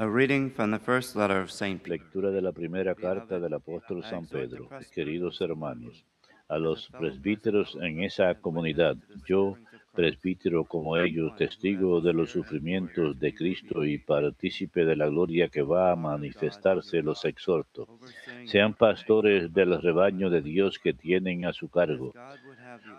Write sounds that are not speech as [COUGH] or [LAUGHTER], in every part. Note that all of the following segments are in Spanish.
A reading from the first letter of Saint Peter. Lectura de la primera carta del apóstol San Pedro. Queridos hermanos, a los presbíteros en esa comunidad, yo, presbítero como ellos, testigo de los sufrimientos de Cristo y partícipe de la gloria que va a manifestarse, los exhorto. Sean pastores del rebaño de Dios que tienen a su cargo,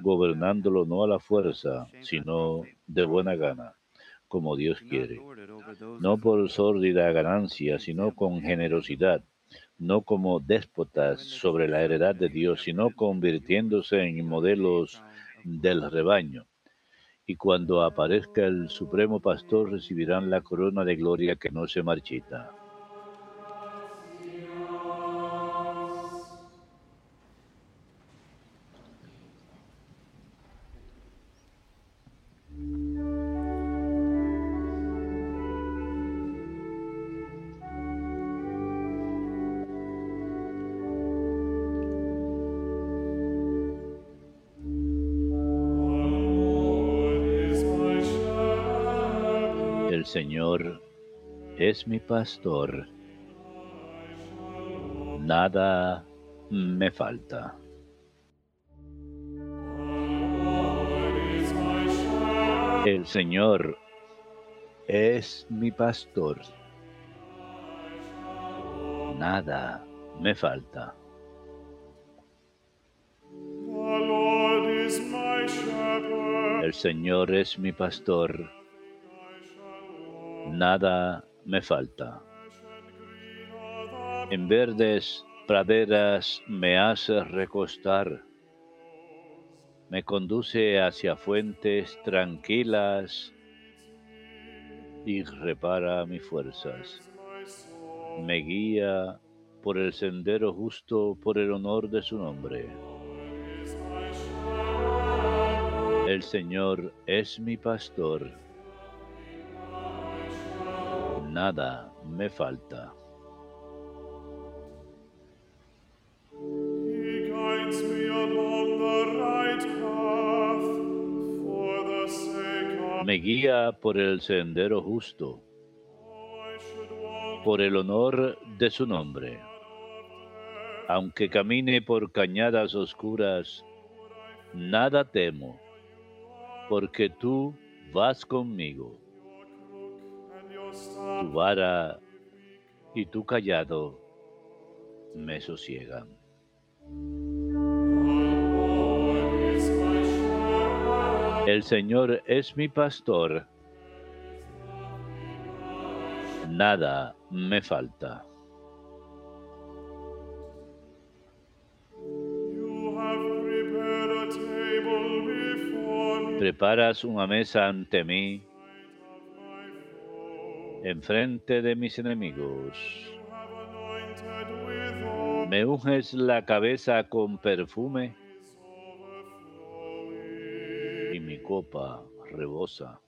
gobernándolo no a la fuerza, sino de buena gana como Dios quiere, no por sórdida ganancia, sino con generosidad, no como déspotas sobre la heredad de Dios, sino convirtiéndose en modelos del rebaño. Y cuando aparezca el Supremo Pastor recibirán la corona de gloria que no se marchita. Señor es mi pastor, nada me falta. El Señor es mi pastor, nada me falta. El Señor es mi pastor nada me falta. En verdes praderas me hace recostar, me conduce hacia fuentes tranquilas y repara mis fuerzas. Me guía por el sendero justo por el honor de su nombre. El Señor es mi pastor nada me falta. Me guía por el sendero justo, por el honor de su nombre. Aunque camine por cañadas oscuras, nada temo, porque tú vas conmigo tu vara y tu callado me sosiegan. El Señor es mi pastor, nada me falta. Preparas una mesa ante mí enfrente de mis enemigos. Me unges la cabeza con perfume y mi copa rebosa.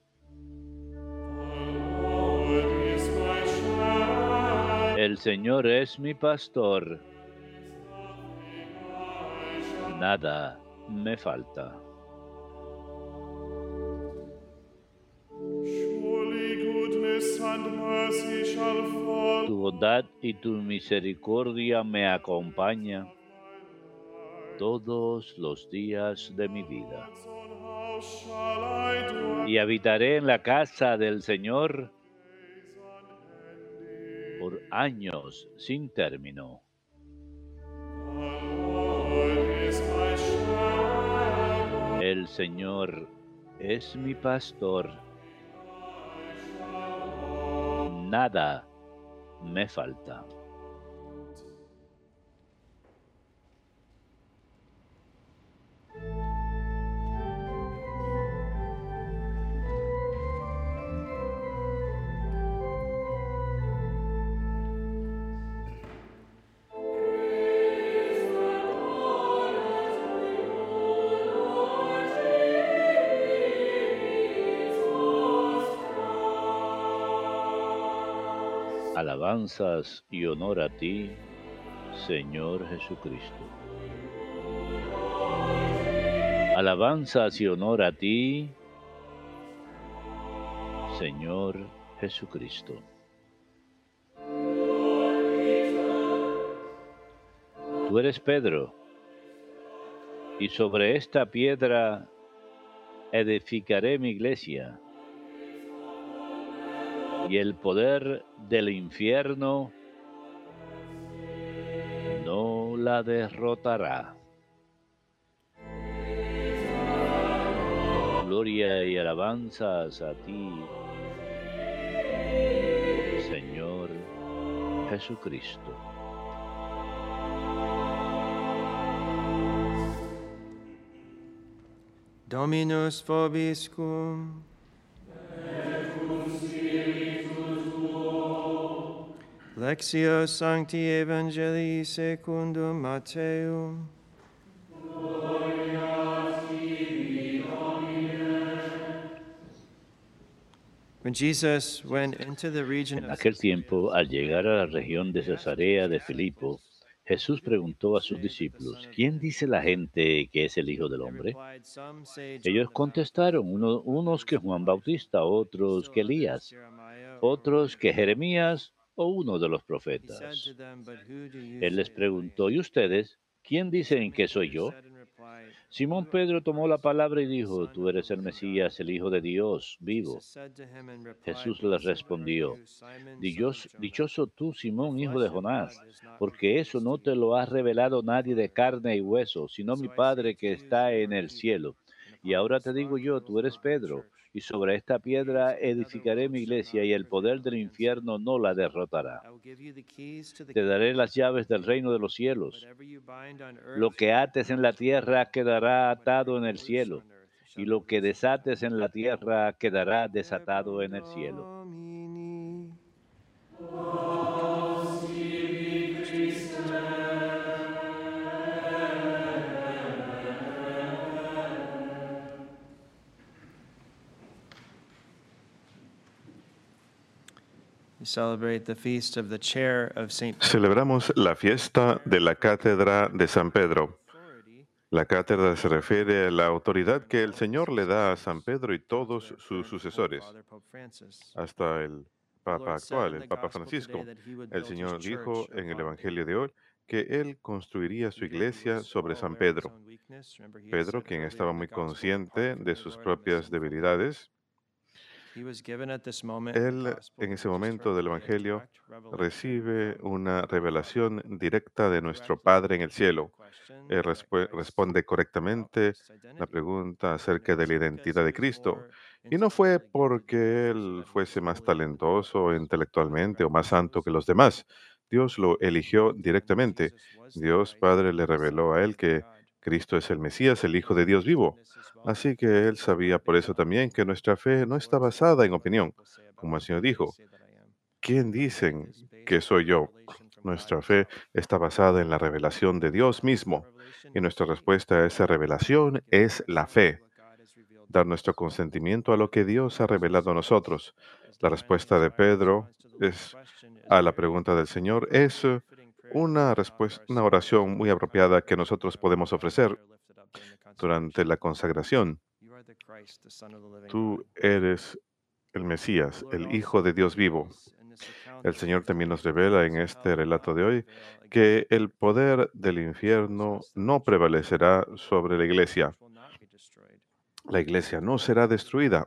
El Señor es mi pastor. Nada me falta. Tu bondad y tu misericordia me acompañan todos los días de mi vida. Y habitaré en la casa del Señor por años sin término. El Señor es mi pastor nada me falta. Alabanzas y honor a ti, Señor Jesucristo. Alabanzas y honor a ti, Señor Jesucristo. Tú eres Pedro, y sobre esta piedra edificaré mi iglesia y el poder del infierno no la derrotará. Gloria y alabanzas a ti, Señor Jesucristo. Dominus vobiscum. Lectio Sancti Evangelii secundum Matteum. When Jesus went into the region En aquel tiempo, al llegar a la región de Cesarea de Filipo, Jesús preguntó a sus discípulos, ¿quién dice la gente que es el Hijo del Hombre? replied, "Some say John Ellos contestaron, uno- unos que Juan Bautista, otros que Elías, otros que Jeremías o uno de los profetas. to them, "But who do you Él les preguntó, am?" ¿y ustedes? ¿Quién dicen que soy yo? Simón "You are Pedro tomó la palabra y dijo, tú eres el living God." Mesías, el Hijo de Dios vivo. Jesús les "Blessed are respondió, you, Simon, "Dillos- son of Jonah, Dichoso tú, Simón, hijo de Jonás, porque eso no te lo ha revelado nadie de carne y hueso, sino mi Padre que está en el cielo. Y ahora te digo yo, tú eres Pedro, y sobre esta piedra edificaré mi iglesia, y el poder del infierno no la derrotará. Te daré las llaves del reino de los cielos. Lo que ates en la tierra quedará atado en el cielo, y lo que desates en la tierra quedará desatado en el cielo. Celebramos la fiesta de la Cátedra de San Pedro. La cátedra se refiere a la autoridad que el Señor le da a San Pedro y todos sus sucesores, hasta el Papa actual, el Papa Francisco. El Señor dijo en el Evangelio de hoy que Él construiría su iglesia sobre San Pedro. Pedro, quien estaba muy consciente "Depart from de sus propias sinful man." debilidades, Él en ese momento del Evangelio recibe una revelación directa de nuestro Padre en el cielo. Él responde correctamente la pregunta acerca de la identidad de Cristo. Y no fue porque él fuese más talentoso intelectualmente o más santo que los demás. Dios lo eligió directamente. Dios Padre le reveló a él que. Cristo es el Mesías, el Hijo de Dios vivo. Así que él sabía por eso también que nuestra fe no está basada en opinión. Como el Señor dijo. ¿quién dicen que soy yo? Nuestra fe está basada en la revelación de Dios mismo. Y nuestra respuesta a esa revelación es la fe, dar nuestro consentimiento a lo que Dios ha revelado a nosotros. La respuesta de Pedro es a la pregunta del Señor es una, respuesta, una oración muy apropiada que nosotros podemos ofrecer durante la consagración. Tú eres el Mesías, el Hijo de Dios vivo. El Señor también nos revela en este relato de hoy que el poder del infierno no prevalecerá sobre la iglesia. La iglesia no será destruida,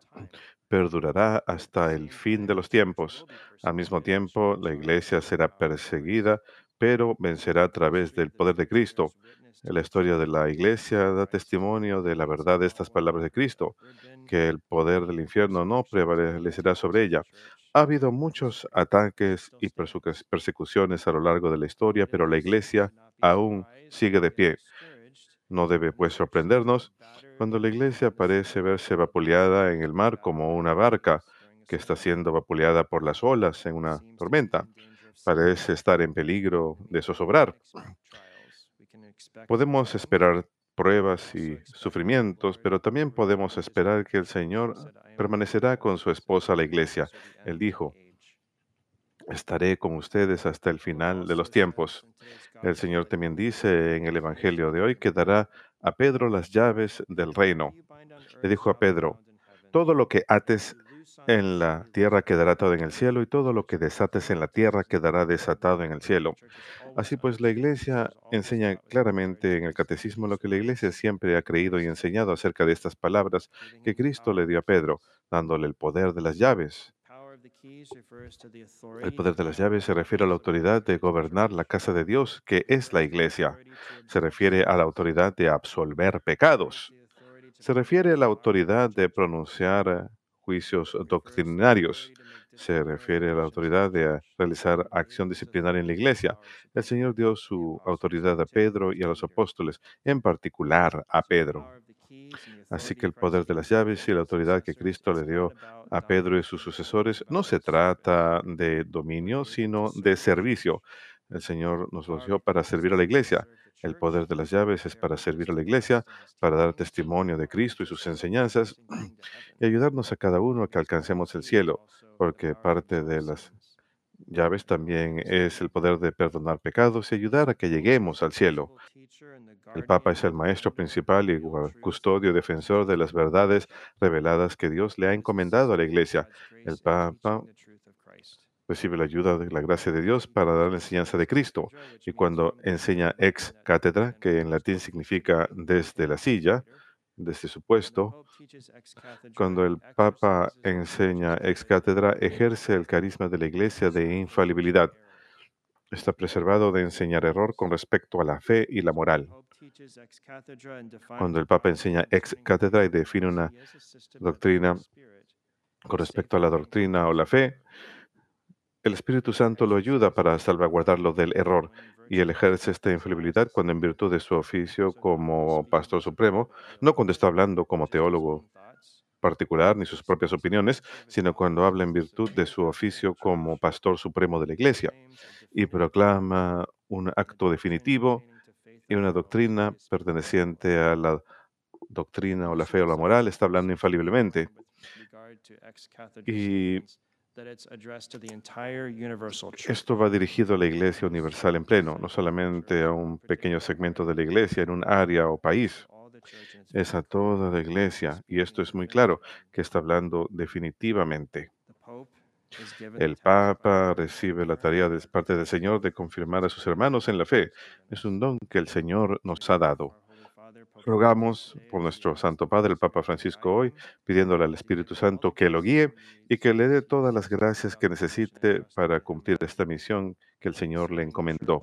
perdurará hasta el fin de los tiempos. Al mismo tiempo, la iglesia será perseguida, pero vencerá a través del poder de Cristo. La historia de la iglesia da testimonio de la verdad de estas palabras de Cristo, que el poder del infierno no prevalecerá sobre ella. Ha habido muchos ataques y persecu- persecuciones a lo largo de la historia, pero la iglesia aún sigue de pie. No debe pues sorprendernos cuando la iglesia parece verse vapuleada en el mar como una barca que está siendo vapuleada por las olas en una tormenta. Parece estar en peligro de zozobrar. Podemos esperar pruebas y sufrimientos, pero también podemos esperar que el Señor permanecerá con su esposa la iglesia. Él dijo, estaré con ustedes hasta el final de los tiempos. El Señor también dice en el Evangelio de hoy que dará a Pedro las llaves del reino. Le dijo a Pedro, todo lo que ates en la tierra quedará atado en el cielo, y todo lo que desates en la tierra quedará desatado en el cielo. Así pues, la Iglesia enseña claramente en el Catecismo lo que la Iglesia siempre ha creído y enseñado acerca de estas palabras que Cristo le dio a Pedro, dándole el poder de las llaves. El poder de las llaves se refiere a la autoridad de gobernar la casa de Dios, que es la Iglesia. Se refiere a la autoridad de absolver pecados. Se refiere a la autoridad de pronunciar juicios doctrinarios. Se refiere a la autoridad de realizar acción disciplinaria en la iglesia. El Señor dio su autoridad a Pedro y a los apóstoles, en particular a Pedro. Así que el poder de las llaves y la autoridad que Cristo le dio a Pedro y sus sucesores no se trata de dominio, sino de servicio. El Señor nos los dio para servir a la iglesia. El poder de las llaves es para servir a la iglesia, para dar testimonio de Cristo y sus enseñanzas [CLEARS THROAT] y ayudarnos a cada uno a que alcancemos el cielo, porque parte de las llaves también es el poder de perdonar pecados y ayudar a que lleguemos al cielo. El Papa es el maestro principal y custodio defensor de las verdades reveladas que Dios le ha encomendado a la Iglesia. El Papa recibe la ayuda de la gracia de Dios para dar la enseñanza de Cristo. Y cuando enseña ex cátedra, que en latín significa desde la silla, desde su puesto, cuando el Papa enseña ex cátedra, ejerce el carisma de la Iglesia de infalibilidad. Está preservado de enseñar error con respecto a la fe y la moral. Cuando el Papa enseña ex cátedra y define una doctrina con respecto a la doctrina o la fe, el Espíritu Santo lo ayuda para salvaguardarlo del error y él ejerce esta infalibilidad cuando en virtud de su oficio como pastor supremo, no cuando está hablando como teólogo particular ni sus propias opiniones, sino cuando habla en virtud de su oficio como pastor supremo de la Iglesia y proclama un acto definitivo y una doctrina perteneciente a la doctrina o la fe o la moral, está hablando infaliblemente. Y esto va dirigido a la Iglesia Universal en pleno, no solamente a un pequeño segmento de la Iglesia en un área o país. Es a toda la Iglesia, y esto es muy claro, que está hablando definitivamente. El Papa recibe la tarea de parte del Señor de confirmar a sus hermanos en la fe. Es un don que el Señor nos ha dado. Rogamos por nuestro Santo Padre, el Papa Francisco, hoy, pidiéndole al Espíritu Santo que lo guíe y que le dé todas las gracias que necesite para cumplir esta misión que el Señor le encomendó,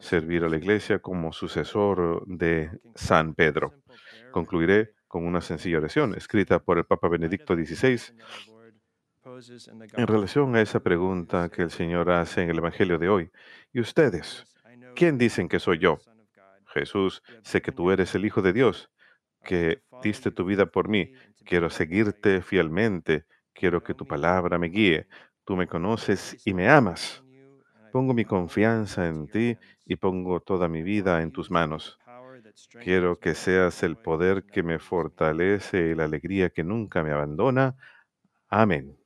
servir a la Iglesia como sucesor de San Pedro. Concluiré con una sencilla oración escrita por el Papa Benedicto XVI en relación a esa pregunta que el Señor hace en el Evangelio de hoy. ¿Y ustedes? ¿Quién dicen que soy yo? Jesús, sé que tú eres el Hijo de Dios, que diste tu vida por mí. Quiero seguirte fielmente. Quiero que tu palabra me guíe. Tú me conoces y me amas. Pongo mi confianza en ti y pongo toda mi vida en tus manos. Quiero que seas el poder que me fortalece y la alegría que nunca me abandona. Amén.